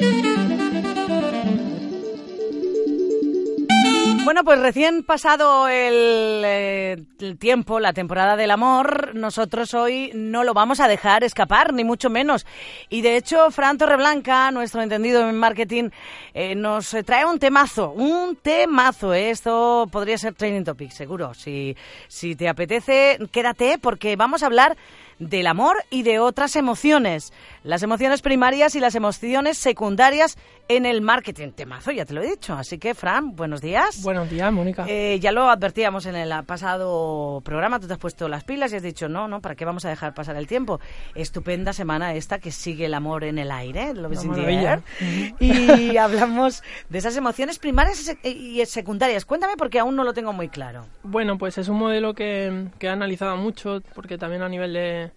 Thank you. Bueno, pues recién pasado el, eh, el, tiempo, la temporada del amor, nosotros hoy no lo vamos a dejar escapar, ni mucho menos. Y de hecho, Fran Torreblanca, nuestro entendido en marketing, eh, nos trae un temazo, un temazo. ¿eh? Esto podría ser training topic, seguro. Si, si te apetece, quédate porque vamos a hablar del amor y de otras emociones. Las emociones primarias y las emociones secundarias en el marketing. Temazo, ya te lo he dicho. Así que, Fran, buenos días. Días, Mónica. Eh, ya lo advertíamos en el pasado programa. Tú te has puesto las pilas y has dicho, no, no, ¿para qué vamos a dejar pasar el tiempo? Estupenda semana esta que sigue el amor en el aire. Lo ves Y hablamos de esas emociones primarias y secundarias. Cuéntame porque aún no lo tengo muy claro. Bueno, pues es un modelo que, que he analizado mucho porque también a nivel de,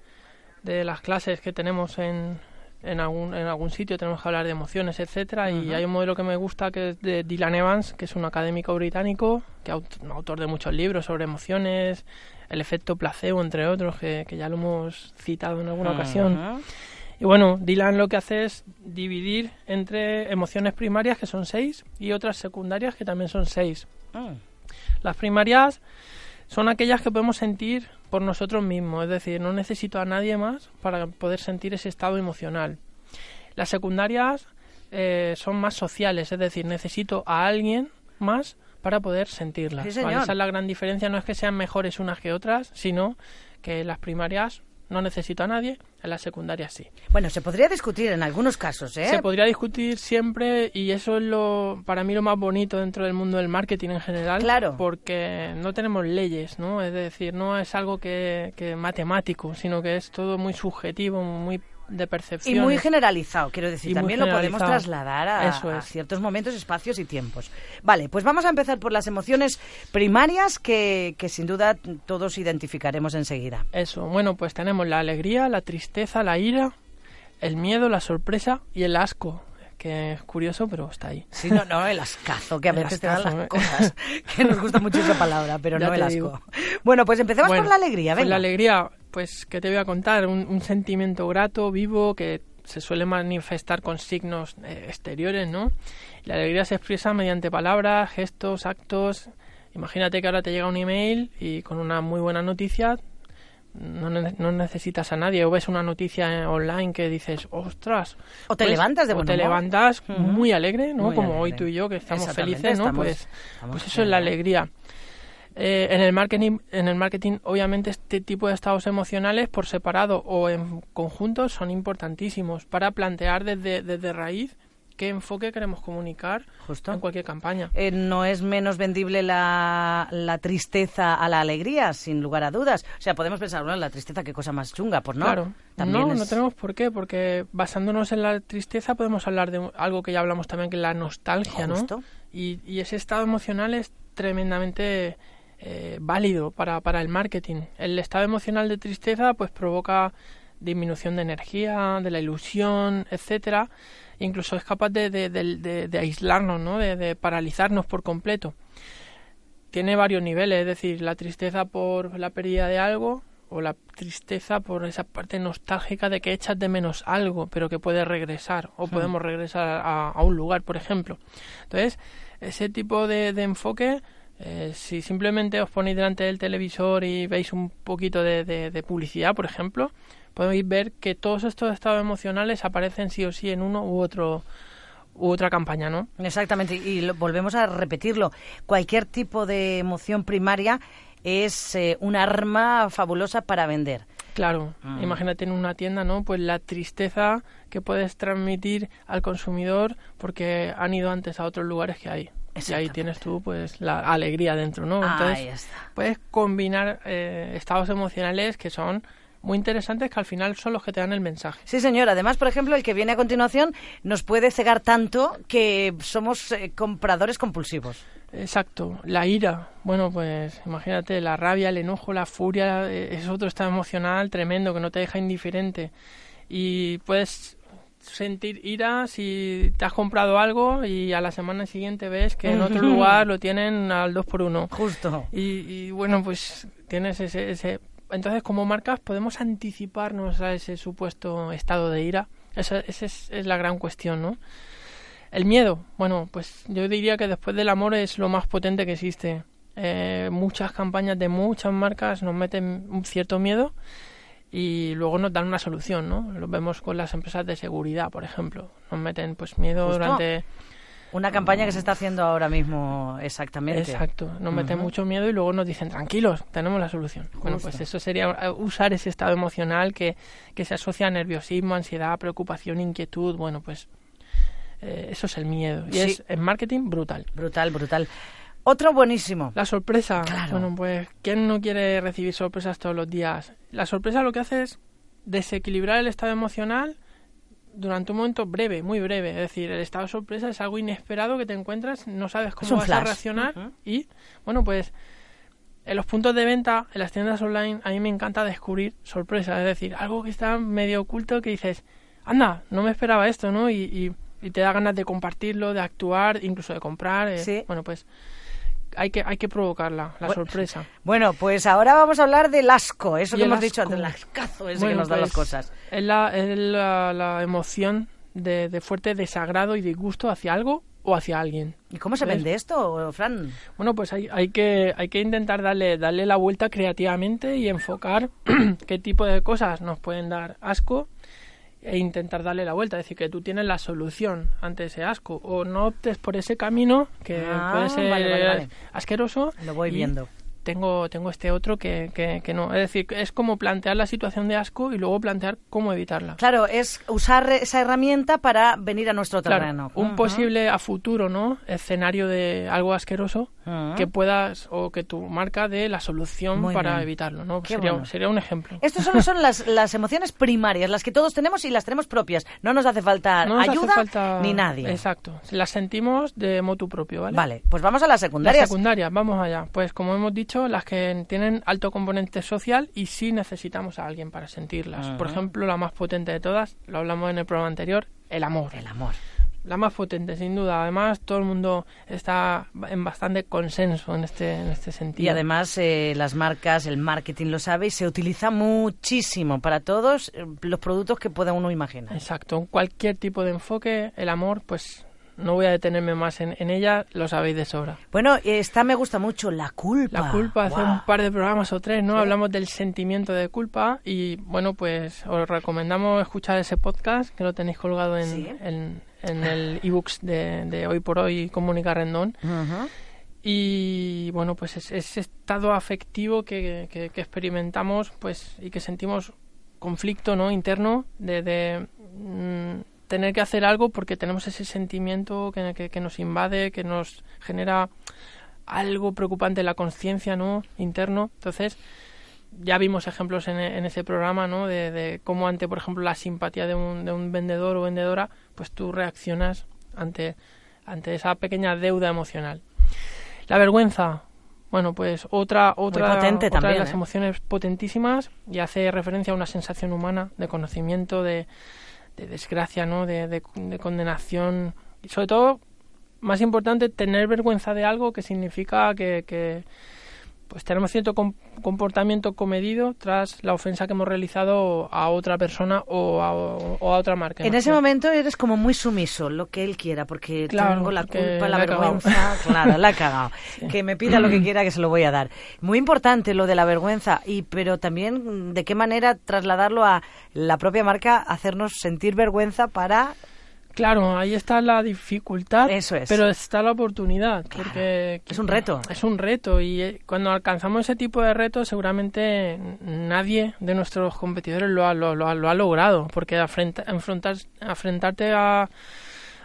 de las clases que tenemos en, en algún, en algún sitio tenemos que hablar de emociones, etcétera, y hay un modelo que me gusta que es de Dylan Evans, que es un académico británico, que es autor de muchos libros sobre emociones, el efecto placebo, entre otros, que, ya lo hemos citado en alguna ocasión. Y bueno, Dylan lo que hace es dividir entre emociones primarias, que son seis, y otras secundarias, que también son seis. Ah. Las primarias son aquellas que podemos sentir por nosotros mismos, es decir, no necesito a nadie más para poder sentir ese estado emocional. Las secundarias eh, son más sociales, es decir, necesito a alguien más para poder sentirlas. Esa es la gran diferencia, no es que sean mejores unas que otras, sino que las primarias no necesito a nadie, en la secundaria sí. Bueno, se podría discutir en algunos casos, ¿eh? Se podría discutir siempre y eso es lo para mí lo más bonito dentro del mundo del marketing en general. Claro. Porque no tenemos leyes, ¿no? Es decir, no es algo que, que matemático, sino que es todo muy subjetivo, muy de percepción. Y muy generalizado, quiero decir, también lo podemos trasladar a, ciertos momentos, espacios y tiempos. Vale, pues vamos a empezar por las emociones primarias que, que sin duda todos identificaremos enseguida. Eso, bueno, pues tenemos la alegría, la tristeza, la ira, el miedo, la sorpresa y el asco que es curioso, pero está ahí. Sí, no, no, el ascazo, que a veces te dan las ¿eh? cosas, que nos gusta mucho esa palabra, pero no el asco. Bueno, pues empecemos por la alegría, venga. Pues la alegría, pues, ¿qué te voy a contar? Un, sentimiento grato, vivo, que se suele manifestar con signos eh, exteriores, ¿no? La alegría se expresa mediante palabras, gestos, actos. Imagínate que ahora te llega un email y con una muy buena noticia no, no, necesitas a nadie o ves una noticia online que dices, ostras. O te pues, levantas de O te levantas muy alegre, ¿no? Como hoy tú y yo que estamos felices, ¿no? pues, pues eso es la alegría. Eh, en el marketing, en el marketing, obviamente, este tipo de estados emocionales por separado o en conjunto son importantísimos para plantear desde, desde raíz qué enfoque queremos comunicar Justo. en cualquier campaña. Eh, no es menos vendible la, la, tristeza a la alegría, sin lugar a dudas. O sea, podemos pensar, bueno, la tristeza, qué cosa más chunga, pues no. Claro. no, no tenemos por qué, porque basándonos en la tristeza podemos hablar de algo que ya hablamos también, que es la nostalgia, ¿no? Y, y ese estado emocional es tremendamente eh, válido para, para el marketing. El estado emocional de tristeza pues provoca disminución de energía, de la ilusión, etcétera, incluso es capaz de, de, aislarnos, ¿no? de, paralizarnos por completo. Tiene varios niveles, es decir, la tristeza por la pérdida de algo o la tristeza por esa parte nostálgica de que echas de menos algo, pero que puede regresar o hmm. podemos regresar a, un lugar, por ejemplo. Entonces, ese tipo de, enfoque, eh, si simplemente os ponéis delante del televisor y veis un poquito de publicidad, por ejemplo, podéis ver que todos estos estados emocionales aparecen sí o sí en uno u otro u otra campaña, ¿no? Exactamente, y volvemos a repetirlo. Cualquier tipo de emoción primaria es eh, un arma fabulosa para vender. Claro, mm. imagínate en una tienda, ¿no? Pues la tristeza que puedes transmitir al consumidor porque han ido antes a otros lugares que hay. Y ahí tienes tú, pues, la alegría dentro, ¿no? Entonces, puedes combinar eh, estados emocionales que son muy interesantes que al final son los que te dan el mensaje. Sí, señor. Además, por ejemplo, el que viene a continuación nos puede cegar tanto que somos eh, compradores compulsivos. Exacto, la ira. Bueno, pues imagínate, la rabia, el enojo, la furia, eh, es otro estado emocional tremendo que no te deja indiferente. Y puedes sentir ira si te has comprado algo y a la semana siguiente ves que en otro lugar lo tienen al 2 por 1 Justo. Y, bueno, pues tienes ese, ese... Entonces, como marcas, podemos anticiparnos a ese supuesto estado de ira. Esa, esa es, es la gran cuestión, ¿no? El miedo, bueno, pues yo diría que después del amor es lo más potente que existe. Eh, muchas campañas de muchas marcas nos meten un cierto miedo y luego nos dan una solución, ¿no? Lo vemos con las empresas de seguridad, por ejemplo. Nos meten pues miedo durante... Una campaña que se está haciendo ahora mismo exactamente. Exacto, nos meten mucho miedo y luego nos dicen, tranquilos, tenemos la solución. Bueno, pues eso sería eh, usar ese estado emocional que, que se asocia a nerviosismo, ansiedad, preocupación, inquietud. Bueno, pues eh, eso es el miedo. Y es en marketing brutal. Brutal, brutal. Otro buenísimo. La sorpresa. Bueno, pues, ¿quién no quiere recibir sorpresas todos los días? La sorpresa lo que hace es desequilibrar el estado emocional durante un momento breve, muy breve. Es decir, el estado de sorpresa es algo inesperado que te encuentras, no sabes cómo vas a reaccionar. Y, bueno, pues en los puntos de venta, en las tiendas online, a mí me encanta descubrir sorpresas. Es decir, algo que está medio oculto que dices, anda, no me esperaba esto, ¿no? y y te da ganas de compartirlo, de actuar, incluso de comprar. Eh, bueno, pues hay que, hay que provocarla, la sorpresa. Bueno, pues ahora vamos a hablar del asco, eso que hemos dicho antes, el ascazo ese que nos da las pues, cosas. Es la, es la, emoción de, de, fuerte desagrado y disgusto hacia algo o hacia alguien. ¿Y cómo se vende esto, Fran? Bueno, pues hay, hay, que, hay que intentar darle, darle la vuelta creativamente y enfocar qué tipo de cosas nos pueden dar asco e intentar darle la vuelta, es decir, que tú tienes la solución ante ese asco o no optes por ese camino que ah, puede ser asqueroso. Lo voy viendo tengo, tengo este otro que, que, no. Es decir, es como plantear la situación de asco y luego plantear cómo evitarla. Claro, es usar esa herramienta para venir a nuestro terreno. un posible a futuro, ¿no? Escenario de algo asqueroso que puedas o que tu marca dé la solución para evitarlo, ¿no? Sería, sería, un ejemplo. Estas solo son las, las emociones primarias, las que todos tenemos y las tenemos propias. No nos hace falta ayuda ni nadie. Exacto. Las sentimos de motu propio, ¿vale? Vale, pues vamos a las secundarias. Las secundarias, vamos allá. Pues como hemos dicho, las que tienen alto componente social y sí necesitamos a alguien para sentirlas. Por ejemplo, la más potente de todas, lo hablamos en el programa anterior, el amor. El amor. La más potente, sin duda. Además, todo el mundo está en bastante consenso en este, en este sentido. Y además, eh, las marcas, el marketing lo sabe y se utiliza muchísimo para todos eh, los productos que pueda uno imaginar. Exacto. Cualquier tipo de enfoque, el amor, pues no voy a detenerme más en, ella, lo sabéis de sobra. Bueno, esta me gusta mucho, la culpa. La culpa, hace un par de programas o tres, ¿no? Hablamos del sentimiento de culpa y, bueno, pues os recomendamos escuchar ese podcast, que lo tenéis colgado en, en, el ebooks de, de Hoy por Hoy Comunica Rendón. Y bueno, pues ese, ese estado afectivo que, que, experimentamos pues y que sentimos conflicto no interno de, de mm, tener que hacer algo porque tenemos ese sentimiento que, que, nos invade, que nos genera algo preocupante en la conciencia ¿no? interno. Entonces, ya vimos ejemplos en, en ese programa ¿no? de, de, cómo ante, por ejemplo, la simpatía de un, de un vendedor o vendedora, pues tú reaccionas ante, ante esa pequeña deuda emocional. La vergüenza, bueno, pues otra, otra, potente otra también, de las ¿eh? emociones potentísimas y hace referencia a una sensación humana de conocimiento, de, de desgracia, ¿no? De, de, condenación. Y sobre todo, más importante, tener vergüenza de algo que significa que, que pues tenemos cierto comportamiento comedido tras la ofensa que hemos realizado a otra persona o a, o a otra marca. En ese momento eres como muy sumiso, lo que él quiera, porque tengo la culpa, la, vergüenza, claro, la ha cagado. Que me pida lo que quiera que se lo voy a dar. Muy importante lo de la vergüenza, y pero también de qué manera trasladarlo a la propia marca, hacernos sentir vergüenza para Claro, ahí está la dificultad, Eso es. pero está la oportunidad, porque es un reto. Es un reto y eh, cuando alcanzamos ese tipo de reto seguramente nadie de nuestros competidores lo ha, lo, ha, logrado, porque afrontar, afrontarte a,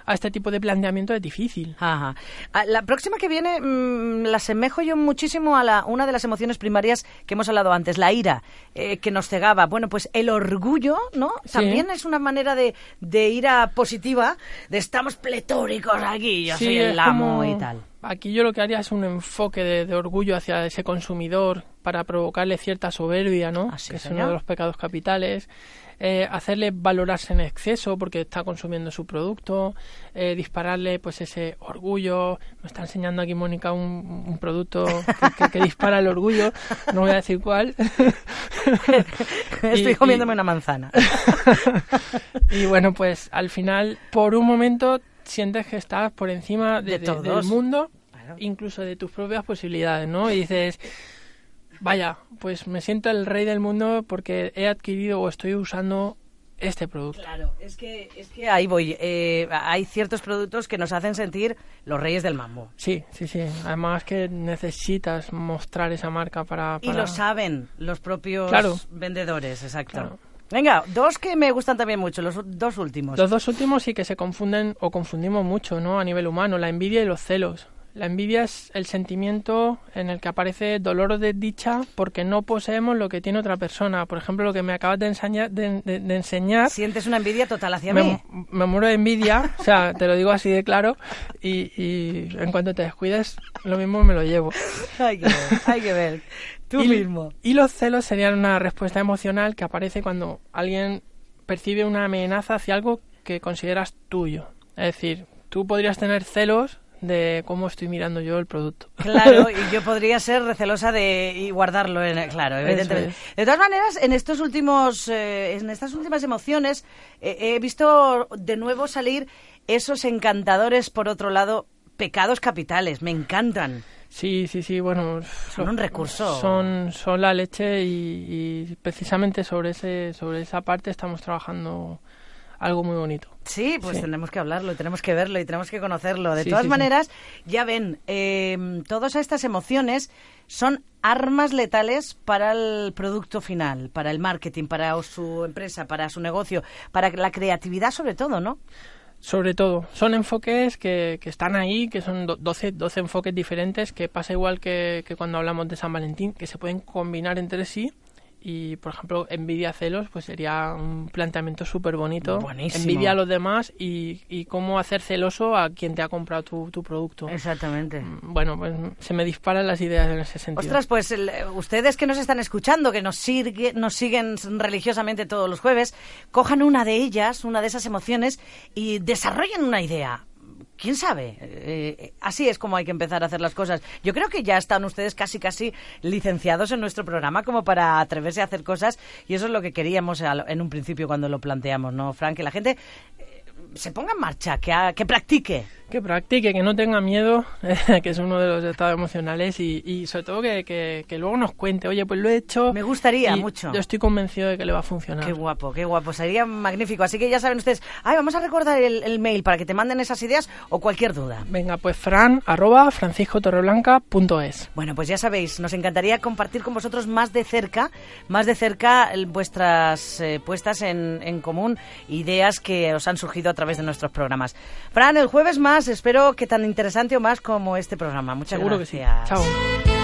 a este tipo de planteamiento es difícil. Ajá. Ah, La próxima que viene mm, la asemejo yo muchísimo a la, una de las emociones primarias que hemos hablado antes, la ira, eh, que nos cegaba. Bueno, pues el orgullo, ¿no? También es una manera de, de ira positiva, de estamos pletóricos aquí, yo Sí, soy el amo como- y tal. Aquí yo lo que haría es un enfoque de, de orgullo hacia ese consumidor para provocarle cierta soberbia, ¿no? Ah, sí, que es señor. uno de los pecados capitales. Eh, hacerle valorarse en exceso porque está consumiendo su producto, eh, dispararle pues ese orgullo. Me está enseñando aquí Mónica un, un producto que, que- que dispara el orgullo, no voy a decir cuál. Estoy Y- comiéndome y- una manzana. y bueno, pues al final, por un momento, sientes que estás por encima de- De de- del mundo, Claro. incluso de tus propias posibilidades, ¿no? Y dices, vaya, pues me siento el rey del mundo porque he adquirido o estoy usando este producto. Claro, es que, es que ahí voy. Eh, hay ciertos productos que nos hacen sentir los reyes del mambo. Sí, sí, sí. Además que necesitas mostrar esa marca para... Y lo saben los propios Claro. vendedores, exacto. Claro. Venga, dos que me gustan también mucho, los dos últimos. Los dos últimos sí que se confunden o confundimos mucho, ¿no? A nivel humano, la envidia y los celos. La envidia es el sentimiento en el que aparece dolor o desdicha porque no poseemos lo que tiene otra persona. Por ejemplo, lo que me acabas de enseñar, de, de- de enseñar Sientes una envidia total hacia mí. me, me muero de envidia, o sea, te lo digo así de claro, y, y en cuanto te descuides, lo mismo me lo llevo. Hay que ver, hay que ver. Tú y, mismo. Y los celos serían una respuesta emocional que aparece cuando alguien percibe una amenaza hacia algo que consideras tuyo. Es decir, tú podrías tener celos de cómo estoy mirando yo el producto. Claro, y yo podría ser recelosa de y guardarlo en claro, evidentemente. es. De todas maneras, en estos últimos, eh, en estas últimas emociones, eh, he visto de nuevo salir esos encantadores, por otro lado, pecados capitales. Me encantan. Sí, sí, sí, bueno. Son un recurso. Son, son la leche y, y precisamente sobre, ese, sobre esa parte estamos trabajando algo muy bonito. Sí, pues Sí. tenemos que hablarlo, y tenemos que verlo y tenemos que conocerlo. De Sí, todas sí, maneras, ya ven, eh, todas estas emociones son armas letales para el producto final, para el marketing, para su empresa, para su negocio, para la creatividad sobre todo, ¿no? Sobre todo, son enfoques que, que están ahí, que son do- 12, 12 enfoques diferentes, que pasa igual que, que cuando hablamos de San Valentín, que se pueden combinar entre sí. Y, por ejemplo, envidia celos, pues sería un planteamiento súper bonito. Buenísimo. Envidia a los demás y, y cómo hacer celoso a quien te ha comprado tu, tu producto. Exactamente. Bueno, pues se me disparan las ideas en ese sentido. Ostras, pues el- ustedes que nos están escuchando, que nos, nos siguen religiosamente todos los jueves, cojan una de ellas, una de esas emociones, y desarrollen una idea. ¿Quién sabe? Eh, así es como hay que empezar a hacer las cosas. Yo creo que ya están ustedes casi, casi licenciados en nuestro programa como para atreverse a hacer cosas, y eso es lo que queríamos en un principio cuando lo planteamos, ¿no, Frank? Que la gente eh, se ponga en marcha, que, ha- que practique. Que practique, que no tenga miedo, que es uno de los estados emocionales y, y sobre todo que, que- que luego nos cuente, oye, pues lo he hecho. Me gustaría mucho. Yo estoy convencido de que le va a funcionar. Qué guapo, qué guapo. Sería magnífico. Así que ya saben ustedes, ay, vamos a recordar el, el mail para que te manden esas ideas o cualquier duda. Venga, pues fran, arroba franciscotorreblanca.es. Bueno, pues ya sabéis, nos encantaría compartir con vosotros más de cerca, más de cerca vuestras eh, puestas en, en común, ideas que os han surgido a través de nuestros programas. Fran, el jueves más, espero que tan interesante o más como este programa. Muchas Seguro que sí. gracias. Chao.